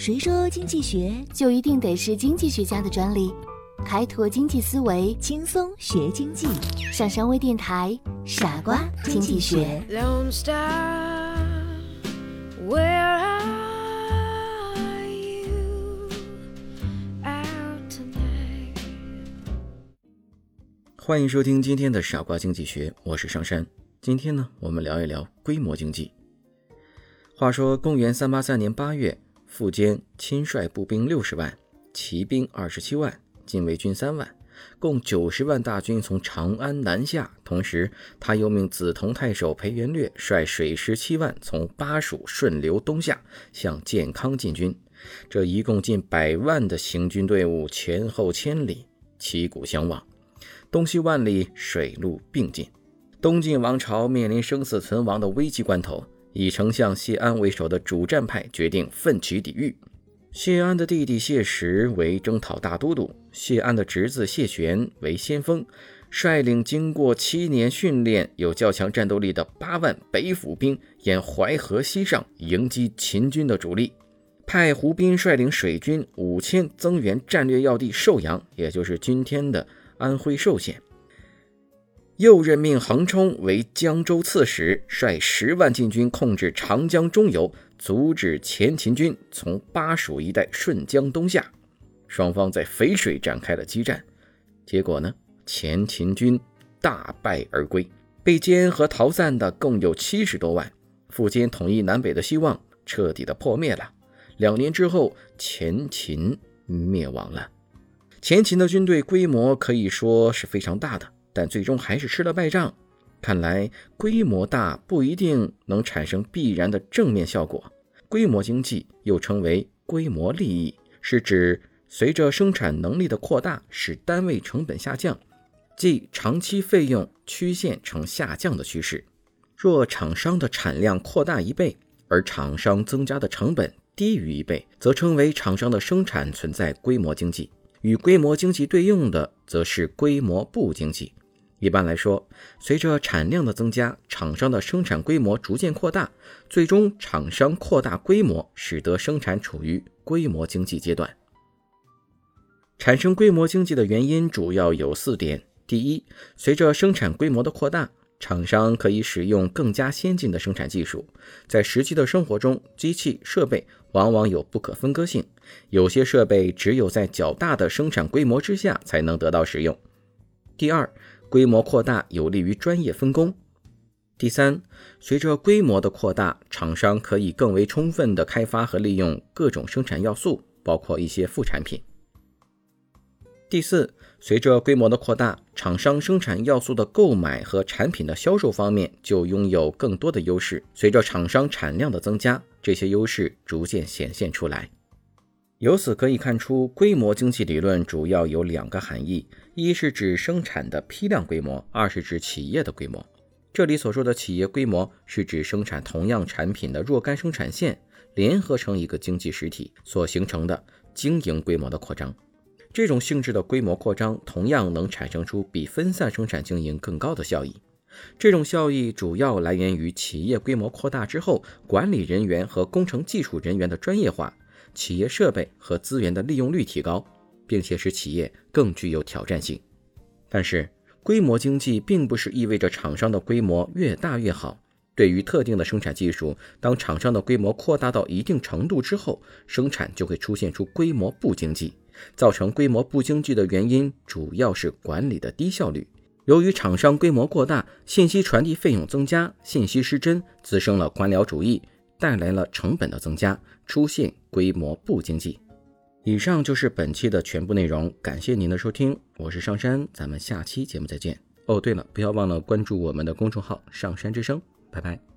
谁说经济学就一定得是经济学家的专利？开拓经济思维，轻松学经济？上山微电台，傻瓜经济学。Where are you out tonight? 欢迎收听今天的傻瓜经济学，我是上山。今天呢，我们聊一聊规模经济。话说，公元三八三年八月，苻坚亲率步兵六十万，骑兵二十七万，禁卫军三万，共九十万大军从长安南下。同时，他又命梓潼太守裴元略率水师七万从巴蜀顺流东下，向建康进军。这一共近百万的行军队伍，前后千里，旗鼓相望，东西万里，水陆并进。东晋王朝面临生死存亡的危急关头。以丞相谢安为首的主战派决定奋起抵御。谢安的弟弟谢石为征讨大都督，谢安的侄子谢玄为先锋，率领经过七年训练、有较强战斗力的八万北府兵，沿淮河西上迎击秦军的主力。派胡斌率领水军五千增援战略要地寿阳，也就是今天的安徽寿县。又任命横冲为江州刺史，率十万禁军控制长江中游，阻止前秦军从巴蜀一带顺江东下。双方在淝水展开了激战，结果呢，前秦军大败而归，被歼和逃散的共有七十多万。苻坚统一南北的希望彻底的破灭了。两年之后，前秦灭亡了。前秦的军队规模可以说是非常大的。但最终还是吃了败仗。看来规模大不一定能产生必然的正面效果。规模经济又称为规模利益，是指随着生产能力的扩大，使单位成本下降，即长期费用曲线呈下降的趋势。若厂商的产量扩大一倍，而厂商增加的成本低于一倍，则称为厂商的生产存在规模经济。与规模经济对应的，则是规模不经济。一般来说，随着产量的增加，厂商的生产规模逐渐扩大，最终厂商扩大规模，使得生产处于规模经济阶段。产生规模经济的原因主要有四点：第一，随着生产规模的扩大，厂商可以使用更加先进的生产技术。在实际的生活中，机器设备往往有不可分割性，有些设备只有在较大的生产规模之下才能得到使用。第二，规模扩大有利于专业分工。第三，随着规模的扩大，厂商可以更为充分地开发和利用各种生产要素，包括一些副产品。第四，随着规模的扩大，厂商生产要素的购买和产品的销售方面就拥有更多的优势。随着厂商产量的增加，这些优势逐渐显现出来。由此可以看出，规模经济理论主要有两个含义：一是指生产的批量规模，二是指企业的规模。这里所说的企业规模，是指生产同样产品的若干生产线联合成一个经济实体所形成的经营规模的扩张。这种性质的规模扩张，同样能产生出比分散生产经营更高的效益。这种效益主要来源于企业规模扩大之后，管理人员和工程技术人员的专业化。企业设备和资源的利用率提高，并且使企业更具有挑战性。但是，规模经济并不是意味着厂商的规模越大越好。对于特定的生产技术，当厂商的规模扩大到一定程度之后，生产就会出现出规模不经济。造成规模不经济的原因主要是管理的低效率。由于厂商规模过大，信息传递费用增加，信息失真，滋生了官僚主义。带来了成本的增加，出现规模不经济。以上就是本期的全部内容，感谢您的收听，我是上山，咱们下期节目再见。哦，对了，不要忘了关注我们的公众号“上山之声”，拜拜。